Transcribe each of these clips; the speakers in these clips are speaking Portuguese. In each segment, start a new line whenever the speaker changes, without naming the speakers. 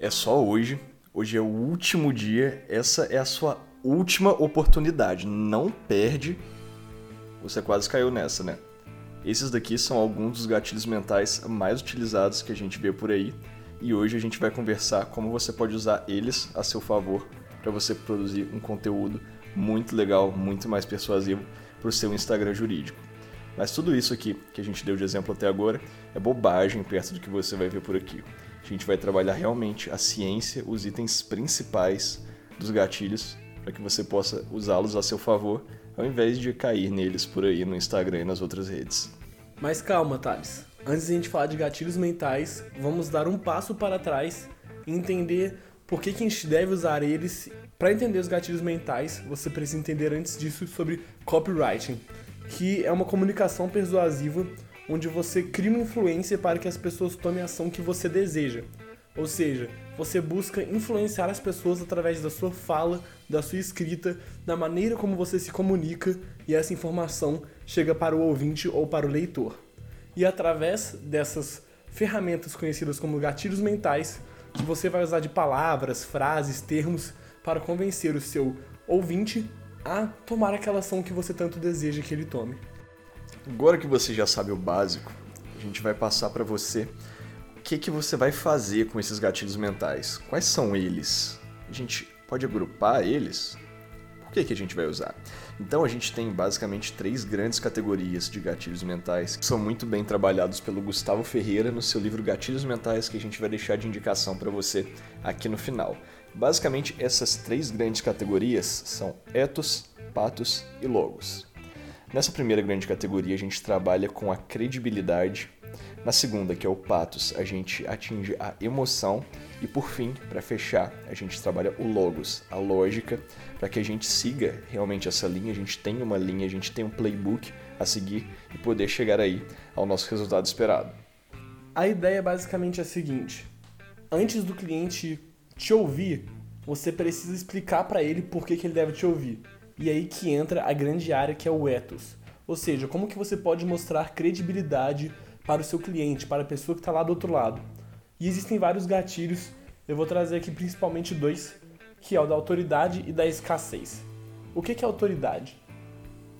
É só hoje. Hoje é o último dia. Essa é a sua última oportunidade. Não perde. Você quase caiu nessa, né? Esses daqui são alguns dos gatilhos mentais mais utilizados que a gente vê por aí. E hoje a gente vai conversar como você pode usar eles a seu favor para você produzir um conteúdo muito legal, muito mais persuasivo para o seu Instagram jurídico. Mas tudo isso aqui que a gente deu de exemplo até agora é bobagem perto do que você vai ver por aqui. A gente vai trabalhar realmente a ciência, os itens principais dos gatilhos, para que você possa usá-los a seu favor, ao invés de cair neles por aí no Instagram e nas outras redes.
Mas calma, Thales. Antes de a gente falar de gatilhos mentais, vamos dar um passo para trás e entender por que, que a gente deve usar eles. Para entender os gatilhos mentais, você precisa entender antes disso sobre copywriting, que é uma comunicação persuasiva onde você cria uma influência para que as pessoas tomem a ação que você deseja. Ou seja, você busca influenciar as pessoas através da sua fala, da sua escrita, da maneira como você se comunica e essa informação chega para o ouvinte ou para o leitor. E através dessas ferramentas conhecidas como gatilhos mentais, que você vai usar de palavras, frases, termos para convencer o seu ouvinte a tomar aquela ação que você tanto deseja que ele tome.
Agora que você já sabe o básico, a gente vai passar para você o que, que você vai fazer com esses gatilhos mentais. Quais são eles? A gente pode agrupar eles? Por que, que a gente vai usar? Então a gente tem basicamente três grandes categorias de gatilhos mentais que são muito bem trabalhados pelo Gustavo Ferreira no seu livro Gatilhos Mentais, que a gente vai deixar de indicação para você aqui no final. Basicamente, essas três grandes categorias são ethos, patos e logos. Nessa primeira grande categoria, a gente trabalha com a credibilidade. Na segunda, que é o patos, a gente atinge a emoção. E por fim, para fechar, a gente trabalha o logos, a lógica, para que a gente siga realmente essa linha, a gente tenha uma linha, a gente tenha um playbook a seguir e poder chegar aí ao nosso resultado esperado.
A ideia é basicamente a seguinte: antes do cliente te ouvir, você precisa explicar para ele por que, que ele deve te ouvir. E aí que entra a grande área que é o ethos. Ou seja, como que você pode mostrar credibilidade para o seu cliente, para a pessoa que está lá do outro lado. E existem vários gatilhos, eu vou trazer aqui principalmente dois, que é o da autoridade e da escassez. O que, é autoridade?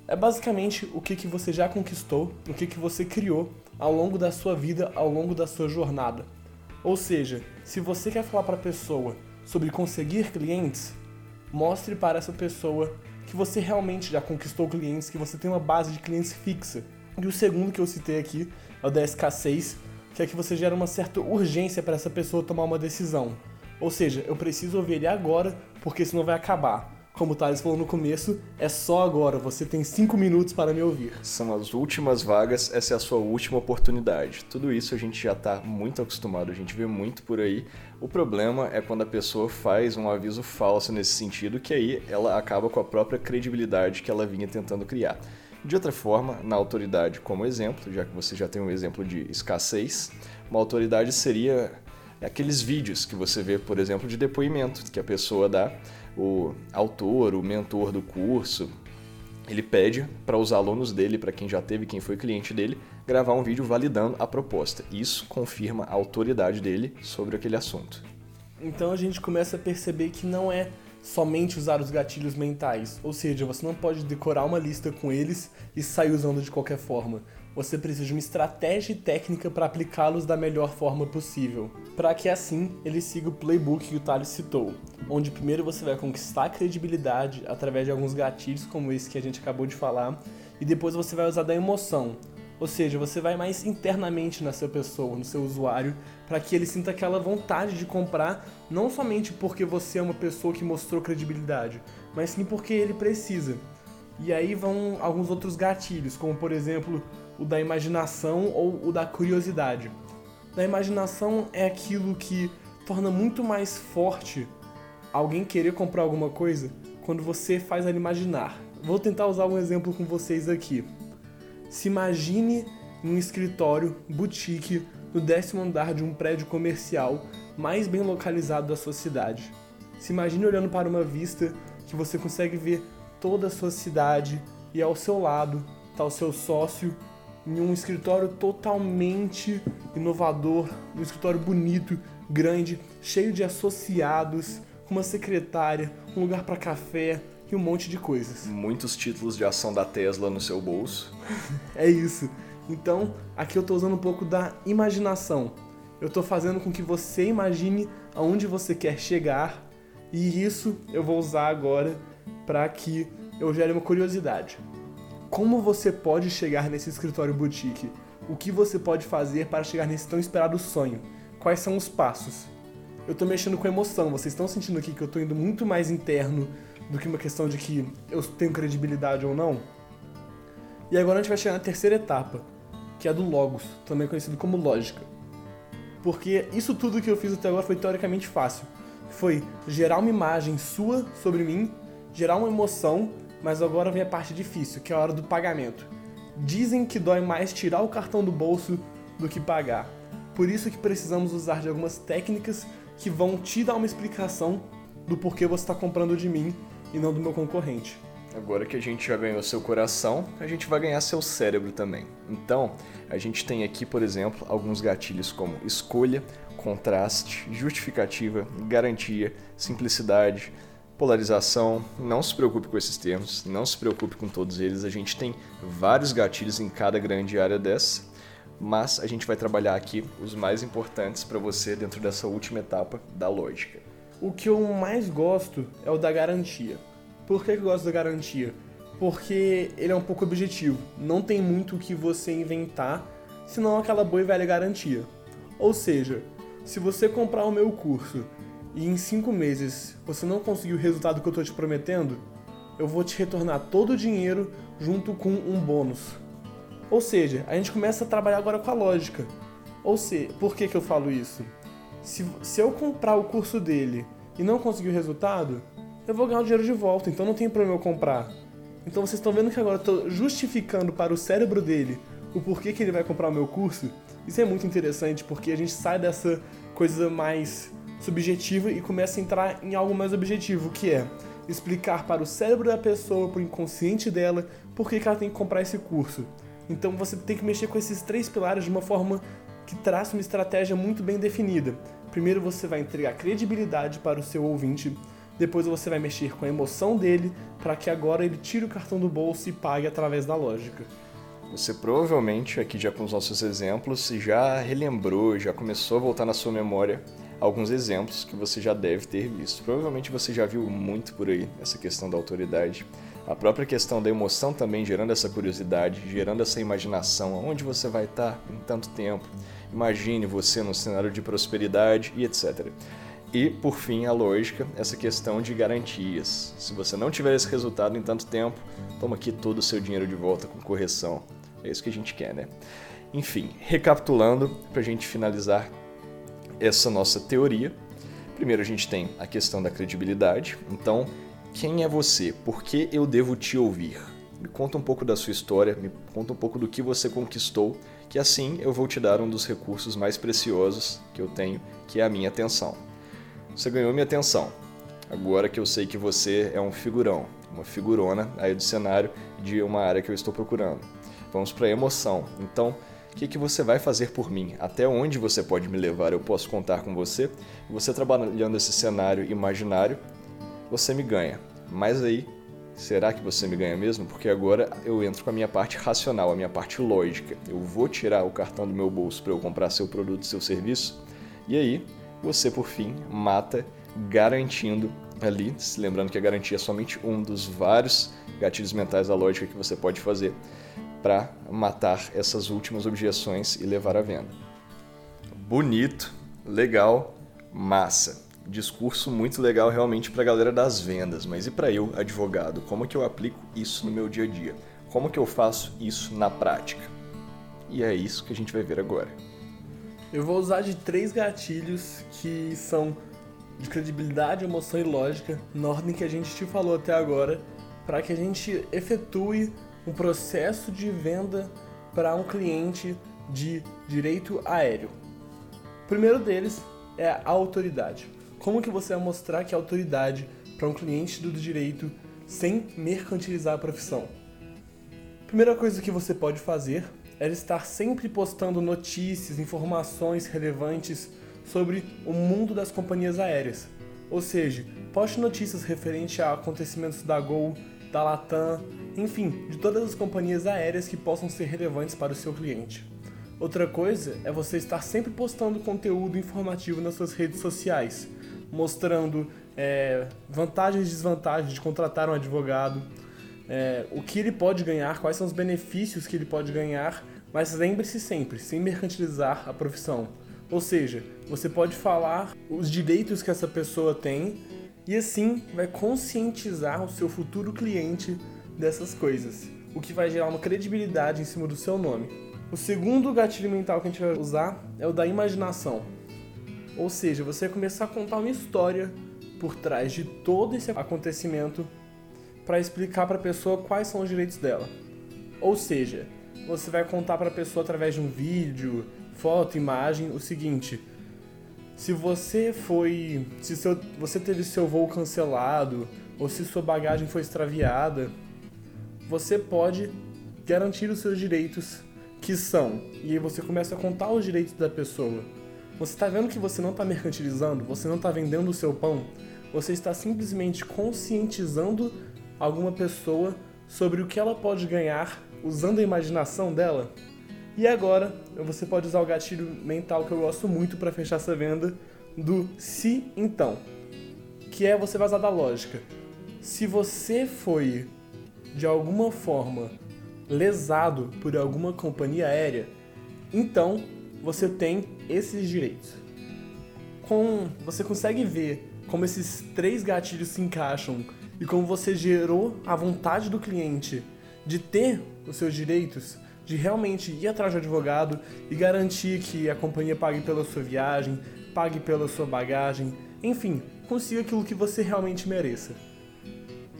É basicamente o que, que você já conquistou, o que, que você criou ao longo da sua vida, ao longo da sua jornada. Ou seja, se você quer falar para a pessoa sobre conseguir clientes, mostre para essa pessoa que você realmente já conquistou clientes, que você tem uma base de clientes fixa. E o segundo que eu citei aqui é o da escassez, que é que você gera uma certa urgência para essa pessoa tomar uma decisão. Ou seja, eu preciso ouvir ele agora, porque senão vai acabar. Como o Thales falou no começo, é só agora, você tem 5 minutos para me ouvir.
São as últimas vagas, essa é a sua última oportunidade. Tudo isso a gente já está muito acostumado, a gente vê muito por aí. O problema é quando a pessoa faz um aviso falso nesse sentido, que aí ela acaba com a própria credibilidade que ela vinha tentando criar. De outra forma, na autoridade, como exemplo, já que você já tem um exemplo de escassez, uma autoridade seria aqueles vídeos que você vê, por exemplo, de depoimento que a pessoa dá o autor, o mentor do curso, ele pede para os alunos dele, para quem já teve, quem foi cliente dele, gravar um vídeo validando a proposta. Isso confirma a autoridade dele sobre aquele assunto.
Então a gente começa a perceber que não é somente usar os gatilhos mentais, ou seja, você não pode decorar uma lista com eles e sair usando de qualquer forma você precisa de uma estratégia e técnica para aplicá-los da melhor forma possível, para que assim ele siga o playbook que o Thales citou, onde primeiro você vai conquistar a credibilidade através de alguns gatilhos como esse que a gente acabou de falar, e depois você vai usar da emoção, ou seja, você vai mais internamente na sua pessoa, no seu usuário, para que ele sinta aquela vontade de comprar, não somente porque você é uma pessoa que mostrou credibilidade, mas sim porque ele precisa. E aí vão alguns outros gatilhos, como por exemplo o da imaginação ou o da curiosidade. Da imaginação é aquilo que torna muito mais forte alguém querer comprar alguma coisa quando você faz ela imaginar. Vou tentar usar um exemplo com vocês aqui. Se imagine em um escritório boutique no décimo andar de um prédio comercial mais bem localizado da sua cidade. Se imagine olhando para uma vista que você consegue ver toda a sua cidade e ao seu lado está o seu sócio em um escritório totalmente inovador, um escritório bonito, grande, cheio de associados, com uma secretária, um lugar para café e um monte de coisas.
Muitos títulos de ação da Tesla no seu bolso.
é isso. Então, aqui eu estou usando um pouco da imaginação. Eu estou fazendo com que você imagine aonde você quer chegar e isso eu vou usar agora para que eu gere uma curiosidade. Como você pode chegar nesse escritório boutique? O que você pode fazer para chegar nesse tão esperado sonho? Quais são os passos? Eu tô mexendo com emoção, vocês estão sentindo aqui que eu tô indo muito mais interno do que uma questão de que eu tenho credibilidade ou não? E agora a gente vai chegar na terceira etapa, que é a do Logos, também conhecido como lógica. Porque isso tudo que eu fiz até agora foi teoricamente fácil. Foi gerar uma imagem sua sobre mim, gerar uma emoção mas agora vem a parte difícil, que é a hora do pagamento. Dizem que dói mais tirar o cartão do bolso do que pagar. Por isso que precisamos usar de algumas técnicas que vão te dar uma explicação do porquê você está comprando de mim e não do meu concorrente.
Agora que a gente já ganhou seu coração, a gente vai ganhar seu cérebro também. Então, a gente tem aqui, por exemplo, alguns gatilhos como escolha, contraste, justificativa, garantia, simplicidade, polarização, não se preocupe com esses termos, não se preocupe com todos eles, a gente tem vários gatilhos em cada grande área dessa, mas a gente vai trabalhar aqui os mais importantes para você dentro dessa última etapa da lógica.
O que eu mais gosto é o da garantia. Por que eu gosto da garantia? Porque ele é um pouco objetivo, não tem muito o que você inventar, senão aquela boa e velha garantia. Ou seja, se você comprar o meu curso e em cinco meses você não conseguiu o resultado que eu estou te prometendo, eu vou te retornar todo o dinheiro junto com um bônus. Ou seja, a gente começa a trabalhar agora com a lógica. Ou seja, por que, que eu falo isso? Se, se eu comprar o curso dele e não conseguir o resultado, eu vou ganhar o dinheiro de volta, então não tem problema eu comprar. Então vocês estão vendo que agora eu estou justificando para o cérebro dele o porquê que ele vai comprar o meu curso? Isso é muito interessante porque a gente sai dessa coisa mais subjetiva e começa a entrar em algo mais objetivo, que é explicar para o cérebro da pessoa, para o inconsciente dela, por que, ela tem que comprar esse curso. Então você tem que mexer com esses três pilares de uma forma que traça uma estratégia muito bem definida. Primeiro você vai entregar credibilidade para o seu ouvinte, depois você vai mexer com a emoção dele para que agora ele tire o cartão do bolso e pague através da lógica.
Você provavelmente, aqui já com os nossos exemplos, já relembrou, já começou a voltar na sua memória alguns exemplos que você já deve ter visto. Provavelmente você já viu muito por aí essa questão da autoridade. A própria questão da emoção também gerando essa curiosidade, gerando essa imaginação, aonde você vai estar em tanto tempo. Imagine você num cenário de prosperidade e etc. E, por fim, a lógica, essa questão de garantias. Se você não tiver esse resultado em tanto tempo, toma aqui todo o seu dinheiro de volta com correção. É isso que a gente quer, né? Enfim, recapitulando, para a gente finalizar essa nossa teoria. Primeiro a gente tem a questão da credibilidade. Então, quem é você? Por que eu devo te ouvir? Me conta um pouco da sua história, me conta um pouco do que você conquistou, que assim eu vou te dar um dos recursos mais preciosos que eu tenho, que é a minha atenção. Você ganhou minha atenção. Agora que eu sei que você é um figurão, uma figurona aí do cenário de uma área que eu estou procurando. Vamos para a emoção. Então, que, que você vai fazer por mim? Até onde você pode me levar? Eu posso contar com você? Você trabalhando esse cenário imaginário, você me ganha. Mas aí, será que você me ganha mesmo? Porque agora eu entro com a minha parte racional, a minha parte lógica. Eu vou tirar o cartão do meu bolso para eu comprar seu produto, seu serviço. E aí, você por fim mata garantindo ali, lembrando que a garantia é somente um dos vários gatilhos mentais da lógica que você pode fazer para matar essas últimas objeções e levar à venda. Bonito, legal, massa. Discurso muito legal realmente para a galera das vendas, mas e para eu, advogado? Como que eu aplico isso no meu dia a dia? Como que eu faço isso na prática? E é isso que a gente vai ver agora.
Eu vou usar de três gatilhos que são de credibilidade, emoção e lógica, na ordem que a gente te falou até agora, para que a gente efetue um processo de venda para um cliente de direito aéreo. O primeiro deles é a autoridade. Como que você vai mostrar que é autoridade para um cliente do direito sem mercantilizar a profissão? Primeira coisa que você pode fazer é estar sempre postando notícias, informações relevantes sobre o mundo das companhias aéreas. Ou seja, poste notícias referentes a acontecimentos da Gol, da Latam, enfim, de todas as companhias aéreas que possam ser relevantes para o seu cliente. Outra coisa é você estar sempre postando conteúdo informativo nas suas redes sociais, mostrando é, vantagens e desvantagens de contratar um advogado, é, o que ele pode ganhar, quais são os benefícios que ele pode ganhar, mas lembre-se sempre, sem mercantilizar a profissão. Ou seja, você pode falar os direitos que essa pessoa tem e assim vai conscientizar o seu futuro cliente dessas coisas, o que vai gerar uma credibilidade em cima do seu nome. O segundo gatilho mental que a gente vai usar é o da imaginação. Ou seja, você começar a contar uma história por trás de todo esse acontecimento para explicar para a pessoa quais são os direitos dela. Ou seja, você vai contar para a pessoa através de um vídeo, foto, imagem, o seguinte: se você foi, se seu, você teve seu voo cancelado ou se sua bagagem foi extraviada, você pode garantir os seus direitos que são. E aí você começa a contar os direitos da pessoa. Você está vendo que você não está mercantilizando, você não está vendendo o seu pão, você está simplesmente conscientizando alguma pessoa sobre o que ela pode ganhar usando a imaginação dela. E agora, você pode usar o gatilho mental que eu gosto muito para fechar essa venda do se então, que é você vazar da lógica. Se você foi de alguma forma lesado por alguma companhia aérea, então você tem esses direitos. Com, você consegue ver como esses três gatilhos se encaixam e como você gerou a vontade do cliente de ter os seus direitos, de realmente ir atrás do advogado e garantir que a companhia pague pela sua viagem, pague pela sua bagagem, enfim, consiga aquilo que você realmente mereça.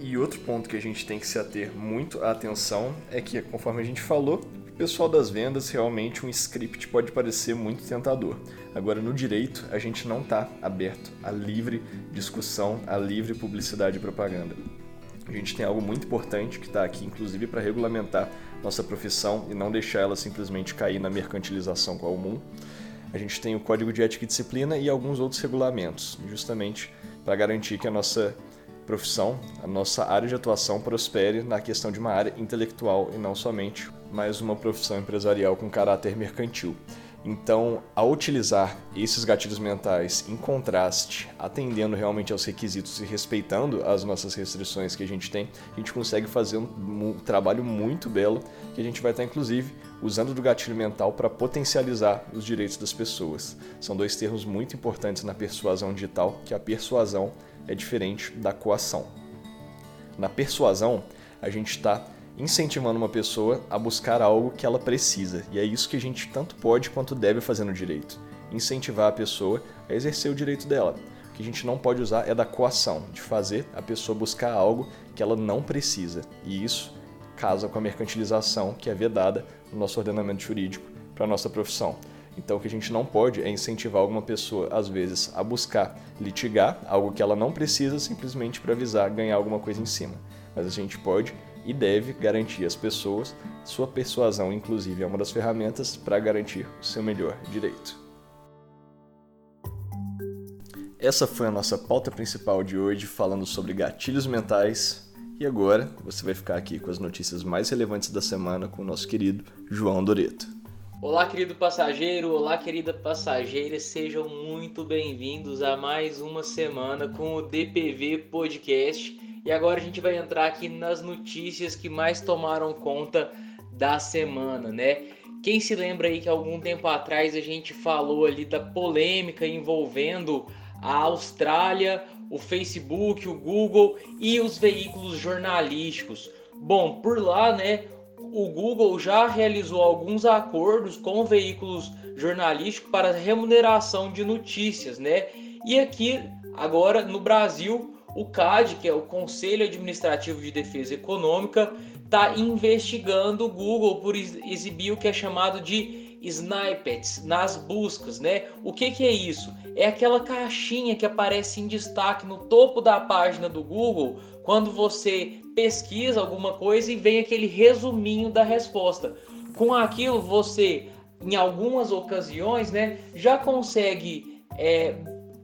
E outro ponto que a gente tem que se ater muito à atenção é que, conforme a gente falou, o pessoal das vendas realmente um script pode parecer muito tentador. Agora, no direito, a gente não está aberto à livre discussão, à livre publicidade e propaganda. A gente tem algo muito importante que está aqui, inclusive, para regulamentar nossa profissão e não deixar ela simplesmente cair na mercantilização comum. A gente tem o Código de Ética e Disciplina e alguns outros regulamentos, justamente para garantir que a nossa profissão, a nossa área de atuação prospere na questão de uma área intelectual e não somente mais uma profissão empresarial com caráter mercantil. Então, ao utilizar esses gatilhos mentais em contraste, atendendo realmente aos requisitos e respeitando as nossas restrições que a gente tem, a gente consegue fazer um, um trabalho muito belo que a gente vai estar, inclusive, usando do gatilho mental para potencializar os direitos das pessoas. São dois termos muito importantes na persuasão digital, que a persuasão é diferente da coação. Na persuasão, a gente está incentivando uma pessoa a buscar algo que ela precisa. E é isso que a gente tanto pode quanto deve fazer no direito. Incentivar a pessoa a exercer o direito dela. O que a gente não pode usar é da coação, de fazer a pessoa buscar algo que ela não precisa. E isso casa com a mercantilização que é vedada no nosso ordenamento jurídico para a nossa profissão. Então, o que a gente não pode é incentivar alguma pessoa, às vezes, a buscar litigar algo que ela não precisa simplesmente para avisar ganhar alguma coisa em cima. Mas a gente pode e deve garantir às pessoas, sua persuasão, inclusive, é uma das ferramentas para garantir o seu melhor direito. Essa foi a nossa pauta principal de hoje, falando sobre gatilhos mentais. E agora você vai ficar aqui com as notícias mais relevantes da semana com o nosso querido João Doreto.
Olá, querido passageiro, olá, querida passageira, sejam muito bem-vindos a mais uma semana com o DPV Podcast e agora a gente vai entrar aqui nas notícias que mais tomaram conta da semana, né? Quem se lembra aí que algum tempo atrás a gente falou ali da polêmica envolvendo a Austrália, o Facebook, o Google e os veículos jornalísticos. Bom, por lá, né, o Google já realizou alguns acordos com veículos jornalísticos para remuneração de notícias, né? E aqui agora no Brasil o CAD, que é o Conselho Administrativo de Defesa Econômica, está investigando o Google por exibir o que é chamado de snippets nas buscas, né? O que, que é isso? É aquela caixinha que aparece em destaque no topo da página do Google quando você pesquisa alguma coisa e vem aquele resuminho da resposta. Com aquilo você, em algumas ocasiões, né, já consegue é,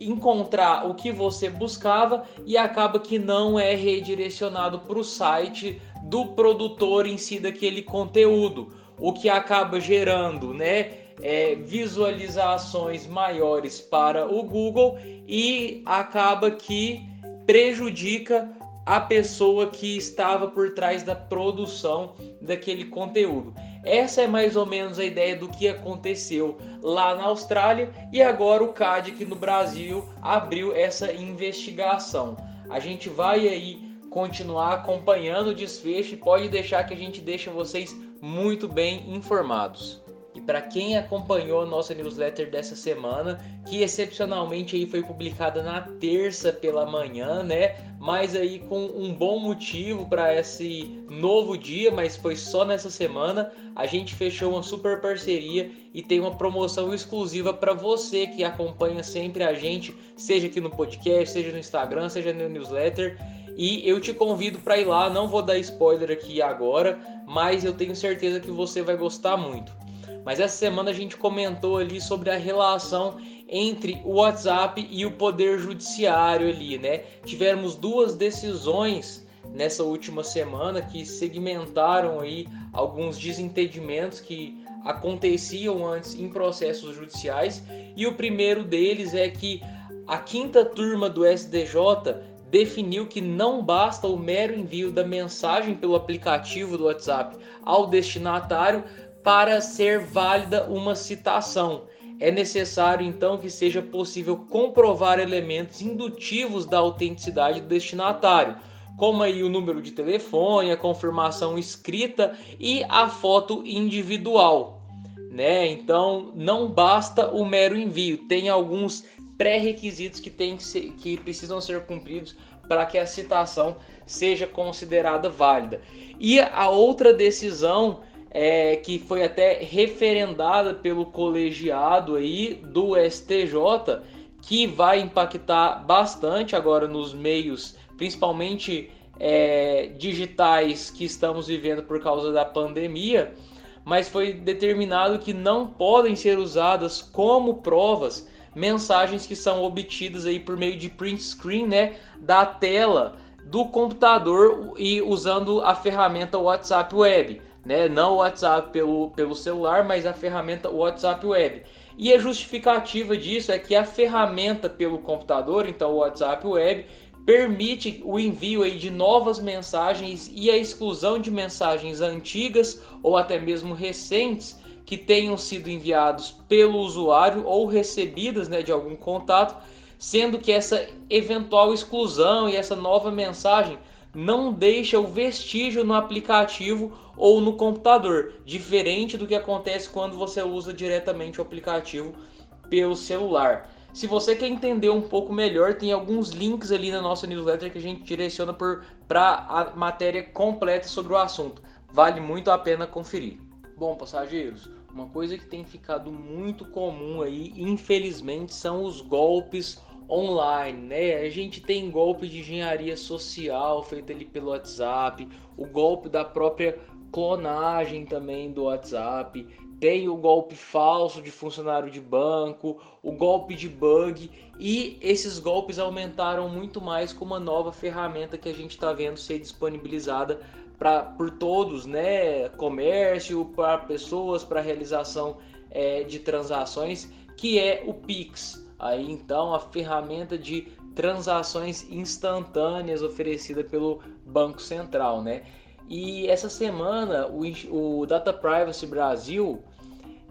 encontrar o que você buscava e acaba que não é redirecionado para o site do produtor em si daquele conteúdo, o que acaba gerando, né, é, visualizações maiores para o Google e acaba que prejudica a pessoa que estava por trás da produção daquele conteúdo. Essa é mais ou menos a ideia do que aconteceu lá na Austrália e agora o CAD aqui no Brasil abriu essa investigação. A gente vai aí continuar acompanhando o desfecho e pode deixar que a gente deixe vocês muito bem informados. E para quem acompanhou a nossa newsletter dessa semana, que excepcionalmente aí foi publicada na terça pela manhã, né? Mas aí com um bom motivo para esse novo dia, mas foi só nessa semana, a gente fechou uma super parceria e tem uma promoção exclusiva para você que acompanha sempre a gente, seja aqui no podcast, seja no Instagram, seja no newsletter. E eu te convido para ir lá, não vou dar spoiler aqui agora, mas eu tenho certeza que você vai gostar muito. Mas essa semana a gente comentou ali sobre a relação entre o WhatsApp e o poder judiciário ali, né? Tivemos duas decisões nessa última semana que segmentaram aí alguns desentendimentos que aconteciam antes em processos judiciais e o primeiro deles é que a quinta turma do SDJ definiu que não basta o mero envio da mensagem pelo aplicativo do WhatsApp ao destinatário para ser válida uma citação. É necessário então que seja possível comprovar elementos indutivos da autenticidade do destinatário, como aí o número de telefone, a confirmação escrita e a foto individual. Né? Então não basta o mero envio, tem alguns pré-requisitos que, tem que, ser, que precisam ser cumpridos para que a citação seja considerada válida. E a outra decisão é, que foi até referendada pelo colegiado aí do STJ, que vai impactar bastante agora nos meios, principalmente é, digitais que estamos vivendo por causa da pandemia, mas foi determinado que não podem ser usadas como provas mensagens que são obtidas aí por meio de print screen, né, da tela do computador e usando a ferramenta WhatsApp Web né? Não o WhatsApp pelo, pelo celular, mas a ferramenta WhatsApp Web. E a justificativa disso é que a ferramenta pelo computador, então o WhatsApp Web, permite o envio aí de novas mensagens e a exclusão de mensagens antigas ou até mesmo recentes que tenham sido enviados pelo usuário ou recebidas né, de algum contato, sendo que essa eventual exclusão e essa nova mensagem não deixa o vestígio no aplicativo ou no computador, diferente do que acontece quando você usa diretamente o aplicativo pelo celular. Se você quer entender um pouco melhor, tem alguns links ali na nossa newsletter que a gente direciona para a matéria completa sobre o assunto. Vale muito a pena conferir. Bom, passageiros, uma coisa que tem ficado muito comum aí, infelizmente, são os golpes online, né? A gente tem golpe de engenharia social feito ali pelo WhatsApp, o golpe da própria clonagem também do WhatsApp, tem o golpe falso de funcionário de banco, o golpe de bug e esses golpes aumentaram muito mais com uma nova ferramenta que a gente está vendo ser disponibilizada para por todos, né? Comércio, para pessoas, para realização é, de transações, que é o Pix. Aí então a ferramenta de transações instantâneas oferecida pelo Banco Central, né? E essa semana o, o Data Privacy Brasil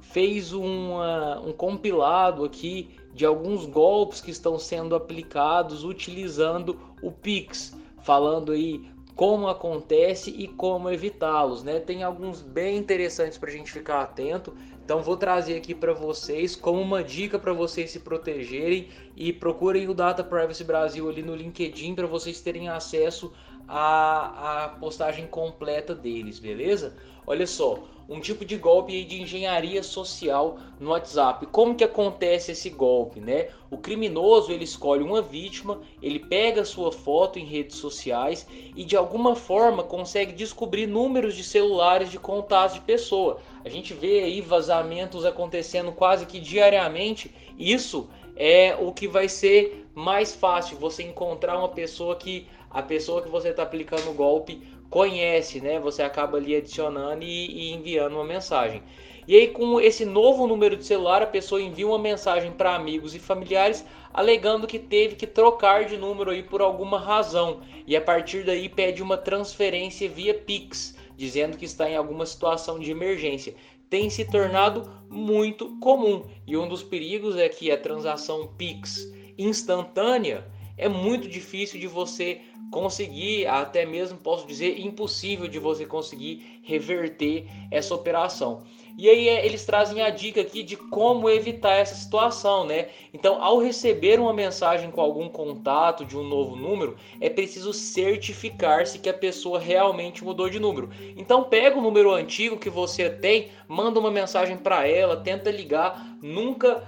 fez uma, um compilado aqui de alguns golpes que estão sendo aplicados utilizando o Pix, falando aí como acontece e como evitá-los, né? Tem alguns bem interessantes para a gente ficar atento. Então vou trazer aqui para vocês como uma dica para vocês se protegerem e procurem o Data Privacy Brasil ali no LinkedIn para vocês terem acesso a, a postagem completa deles, beleza? Olha só, um tipo de golpe de engenharia social no WhatsApp. Como que acontece esse golpe, né? O criminoso ele escolhe uma vítima, ele pega sua foto em redes sociais e de alguma forma consegue descobrir números de celulares de contatos de pessoa. A gente vê aí vazamentos acontecendo quase que diariamente. Isso é o que vai ser mais fácil você encontrar uma pessoa que a pessoa que você está aplicando o golpe conhece, né? Você acaba ali adicionando e, e enviando uma mensagem. E aí, com esse novo número de celular, a pessoa envia uma mensagem para amigos e familiares alegando que teve que trocar de número aí por alguma razão. E a partir daí pede uma transferência via Pix, dizendo que está em alguma situação de emergência. Tem se tornado muito comum. E um dos perigos é que a transação Pix instantânea é muito difícil de você conseguir, até mesmo posso dizer impossível de você conseguir reverter essa operação. E aí é, eles trazem a dica aqui de como evitar essa situação, né? Então, ao receber uma mensagem com algum contato de um novo número, é preciso certificar-se que a pessoa realmente mudou de número. Então, pega o número antigo que você tem, manda uma mensagem para ela, tenta ligar, nunca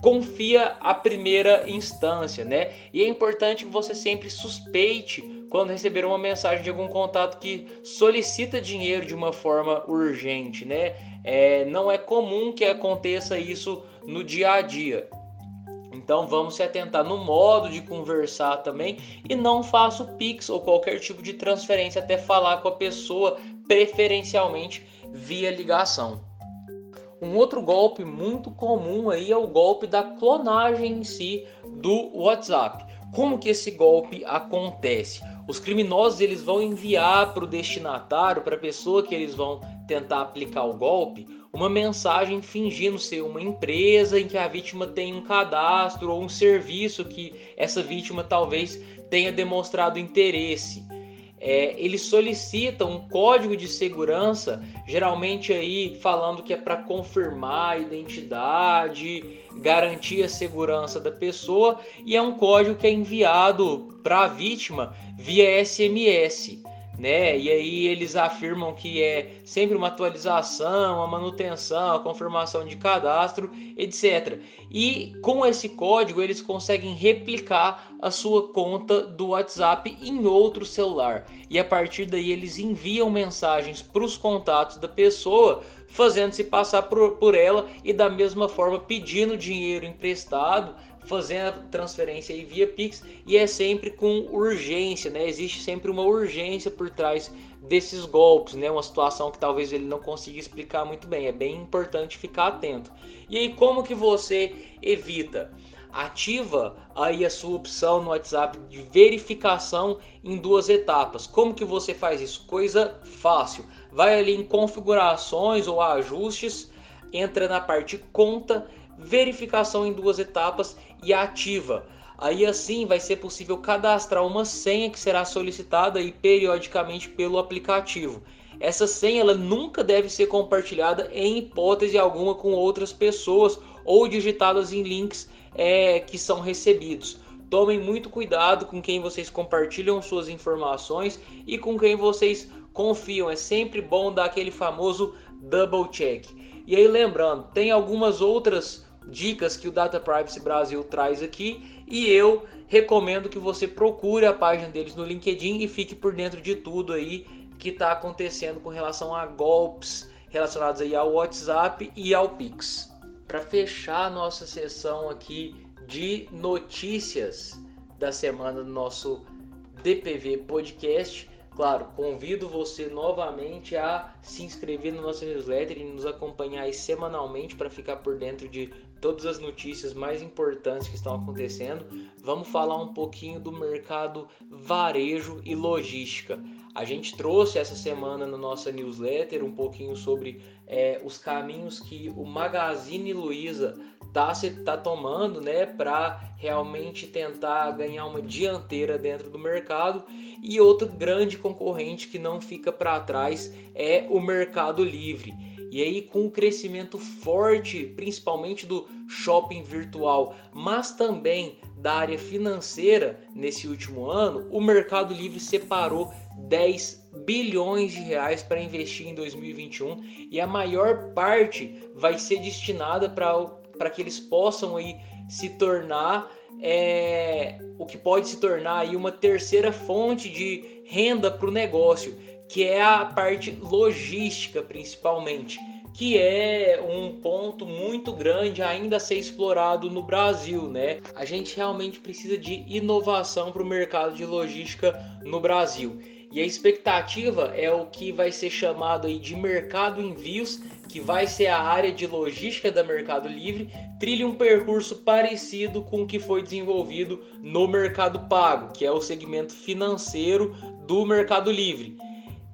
confia a primeira instância, né? E é importante que você sempre suspeite quando receber uma mensagem de algum contato que solicita dinheiro de uma forma urgente, né? É, não é comum que aconteça isso no dia a dia. Então vamos se atentar no modo de conversar também e não faça o Pix ou qualquer tipo de transferência até falar com a pessoa, preferencialmente via ligação. Um outro golpe muito comum aí é o golpe da clonagem em si do WhatsApp. Como que esse golpe acontece? Os criminosos eles vão enviar para o destinatário, para a pessoa que eles vão tentar aplicar o golpe, uma mensagem fingindo ser uma empresa em que a vítima tem um cadastro ou um serviço que essa vítima talvez tenha demonstrado interesse é, eles solicitam um código de segurança, geralmente aí falando que é para confirmar a identidade, garantir a segurança da pessoa, e é um código que é enviado para a vítima via SMS né? E aí eles afirmam que é sempre uma atualização, a manutenção, a confirmação de cadastro, etc. E com esse código eles conseguem replicar a sua conta do WhatsApp em outro celular. E a partir daí eles enviam mensagens para os contatos da pessoa, fazendo-se passar por, por ela e da mesma forma pedindo dinheiro emprestado fazendo a transferência aí via Pix e é sempre com urgência, né? Existe sempre uma urgência por trás desses golpes, né? Uma situação que talvez ele não consiga explicar muito bem. É bem importante ficar atento. E aí como que você evita? Ativa aí a sua opção no WhatsApp de verificação em duas etapas. Como que você faz isso? Coisa fácil. Vai ali em configurações ou ajustes, entra na parte conta verificação em duas etapas e ativa. Aí assim vai ser possível cadastrar uma senha que será solicitada e periodicamente pelo aplicativo. Essa senha ela nunca deve ser compartilhada em hipótese alguma com outras pessoas ou digitadas em links é, que são recebidos. Tomem muito cuidado com quem vocês compartilham suas informações e com quem vocês confiam. É sempre bom dar aquele famoso double check. E aí lembrando, tem algumas outras dicas que o Data Privacy Brasil traz aqui e eu recomendo que você procure a página deles no LinkedIn e fique por dentro de tudo aí que está acontecendo com relação a golpes relacionados aí ao WhatsApp e ao Pix. Para fechar a nossa sessão aqui de notícias da semana do nosso DPV Podcast, Claro, convido você novamente a se inscrever no nosso newsletter e nos acompanhar semanalmente para ficar por dentro de todas as notícias mais importantes que estão acontecendo. Vamos falar um pouquinho do mercado varejo e logística. A gente trouxe essa semana na nossa newsletter um pouquinho sobre é, os caminhos que o Magazine Luiza está tá tomando né, para realmente tentar ganhar uma dianteira dentro do mercado. E outro grande concorrente que não fica para trás é o Mercado Livre. E aí, com o crescimento forte, principalmente do shopping virtual, mas também da área financeira nesse último ano, o Mercado Livre separou 10 bilhões de reais para investir em 2021 e a maior parte vai ser destinada para que eles possam aí se tornar é, o que pode se tornar aí uma terceira fonte de renda para o negócio que é a parte logística principalmente. que é um ponto muito grande ainda a ser explorado no Brasil, né? A gente realmente precisa de inovação para o mercado de logística no Brasil. E a expectativa é o que vai ser chamado aí de mercado envios, que vai ser a área de logística da Mercado Livre, trilha um percurso parecido com o que foi desenvolvido no Mercado Pago, que é o segmento financeiro do Mercado Livre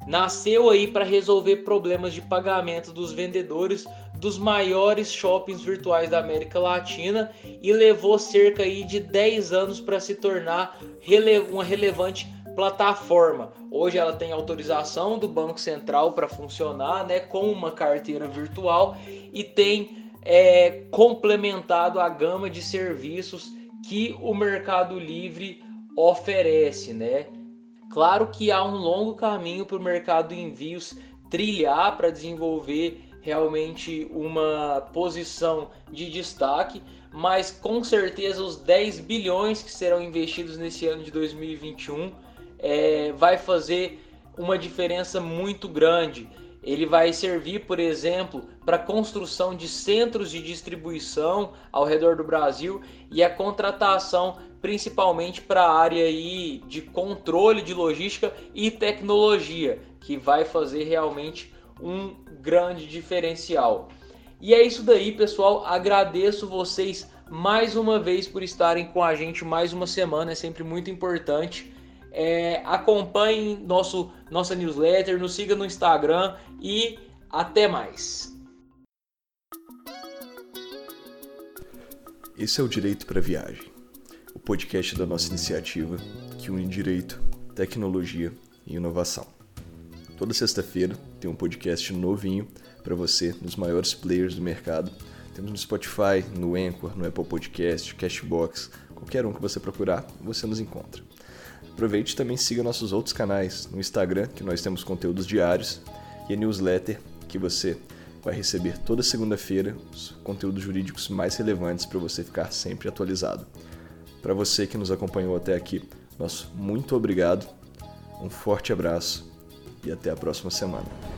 nasceu aí para resolver problemas de pagamento dos vendedores dos maiores shoppings virtuais da América Latina e levou cerca aí de 10 anos para se tornar rele uma relevante plataforma. Hoje ela tem autorização do Banco Central para funcionar, né, com uma carteira virtual e tem é, complementado a gama de serviços que o Mercado Livre oferece, né? Claro que há um longo caminho para o mercado de envios trilhar para desenvolver realmente uma posição de destaque, mas com certeza os 10 bilhões que serão investidos nesse ano de 2021 é, vai fazer uma diferença muito grande. Ele vai servir, por exemplo, para construção de centros de distribuição ao redor do Brasil e a contratação principalmente para a área aí de controle de logística e tecnologia, que vai fazer realmente um grande diferencial. E é isso daí, pessoal. Agradeço vocês mais uma vez por estarem com a gente mais uma semana, é sempre muito importante. É, acompanhem nosso, nossa newsletter, nos siga no Instagram e até mais.
Esse é o Direito para Viagem, o podcast da nossa iniciativa que une direito, tecnologia e inovação. Toda sexta-feira tem um podcast novinho para você nos maiores players do mercado. Temos no Spotify, no Anchor, no Apple Podcast, Cashbox, qualquer um que você procurar, você nos encontra. Aproveite e também siga nossos outros canais no Instagram, que nós temos conteúdos diários, e a newsletter, que você vai receber toda segunda-feira os conteúdos jurídicos mais relevantes para você ficar sempre atualizado. Para você que nos acompanhou até aqui, nosso muito obrigado, um forte abraço e até a próxima semana.